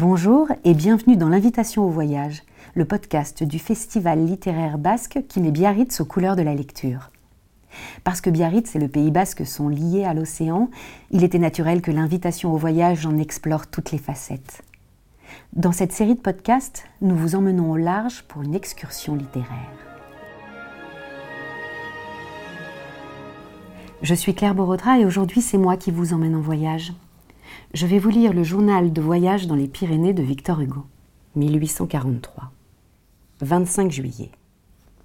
Bonjour et bienvenue dans l'invitation au voyage, le podcast du festival littéraire basque qui met Biarritz aux couleurs de la lecture. Parce que Biarritz et le Pays basque sont liés à l'océan, il était naturel que l'invitation au voyage en explore toutes les facettes. Dans cette série de podcasts, nous vous emmenons au large pour une excursion littéraire. Je suis Claire Borodra et aujourd'hui c'est moi qui vous emmène en voyage. Je vais vous lire le journal de voyage dans les Pyrénées de Victor Hugo, 1843. 25 juillet.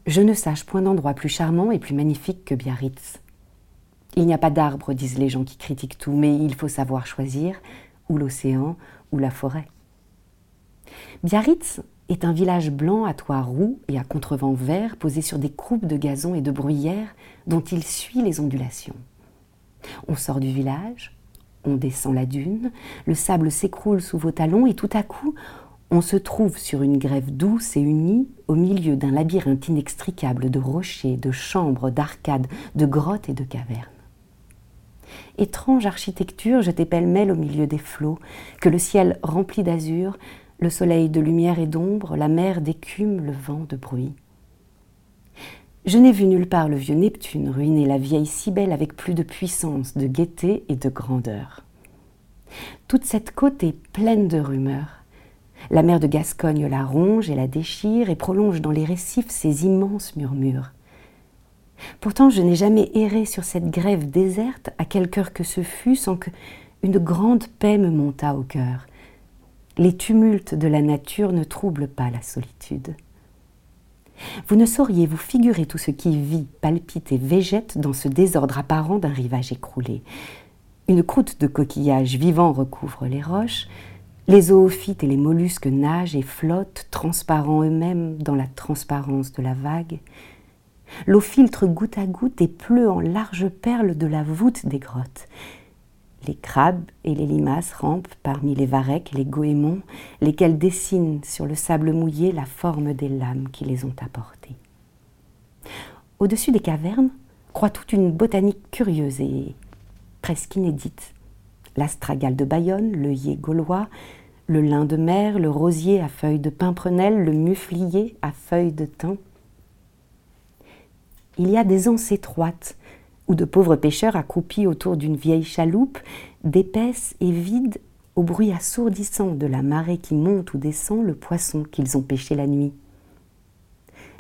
Je ne sache point d'endroit plus charmant et plus magnifique que Biarritz. Il n'y a pas d'arbres, disent les gens qui critiquent tout, mais il faut savoir choisir, ou l'océan, ou la forêt. Biarritz est un village blanc à toit roux et à contrevent vert posé sur des croupes de gazon et de bruyères dont il suit les ondulations. On sort du village, on descend la dune, le sable s'écroule sous vos talons et tout à coup, on se trouve sur une grève douce et unie au milieu d'un labyrinthe inextricable de rochers, de chambres, d'arcades, de grottes et de cavernes. Étrange architecture jetée pêle-mêle au milieu des flots, que le ciel remplit d'azur, le soleil de lumière et d'ombre, la mer d'écume, le vent de bruit. Je n'ai vu nulle part le vieux Neptune ruiner la vieille Cybèle avec plus de puissance, de gaieté et de grandeur. Toute cette côte est pleine de rumeurs. La mer de Gascogne la ronge et la déchire et prolonge dans les récifs ses immenses murmures. Pourtant, je n'ai jamais erré sur cette grève déserte, à quelque heure que ce fût, sans que une grande paix me montât au cœur. Les tumultes de la nature ne troublent pas la solitude. Vous ne sauriez vous figurer tout ce qui vit, palpite et végète dans ce désordre apparent d'un rivage écroulé. Une croûte de coquillages vivants recouvre les roches, les zoophytes et les mollusques nagent et flottent, transparents eux-mêmes dans la transparence de la vague. L'eau filtre goutte à goutte et pleut en larges perles de la voûte des grottes. Les crabes et les limaces rampent parmi les varechs les goémons, lesquels dessinent sur le sable mouillé la forme des lames qui les ont apportés. Au-dessus des cavernes croît toute une botanique curieuse et presque inédite. L'astragale de Bayonne, l'œillet gaulois, le lin de mer, le rosier à feuilles de pimprenelle, le muflier à feuilles de thym. Il y a des anses étroites, ou de pauvres pêcheurs accroupis autour d'une vieille chaloupe, d'épaisse et vide, au bruit assourdissant de la marée qui monte ou descend le poisson qu'ils ont pêché la nuit.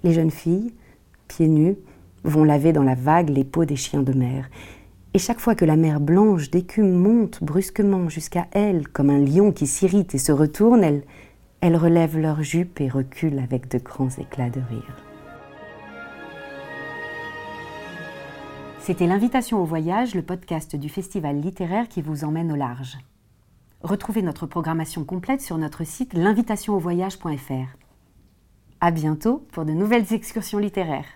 Les jeunes filles, pieds nus, vont laver dans la vague les peaux des chiens de mer, et chaque fois que la mer blanche d'écume monte brusquement jusqu'à elles, comme un lion qui s'irrite et se retourne, elles, elles relèvent leurs jupes et reculent avec de grands éclats de rire. C'était l'invitation au voyage, le podcast du festival littéraire qui vous emmène au large. Retrouvez notre programmation complète sur notre site l'invitationauvoyage.fr. À bientôt pour de nouvelles excursions littéraires.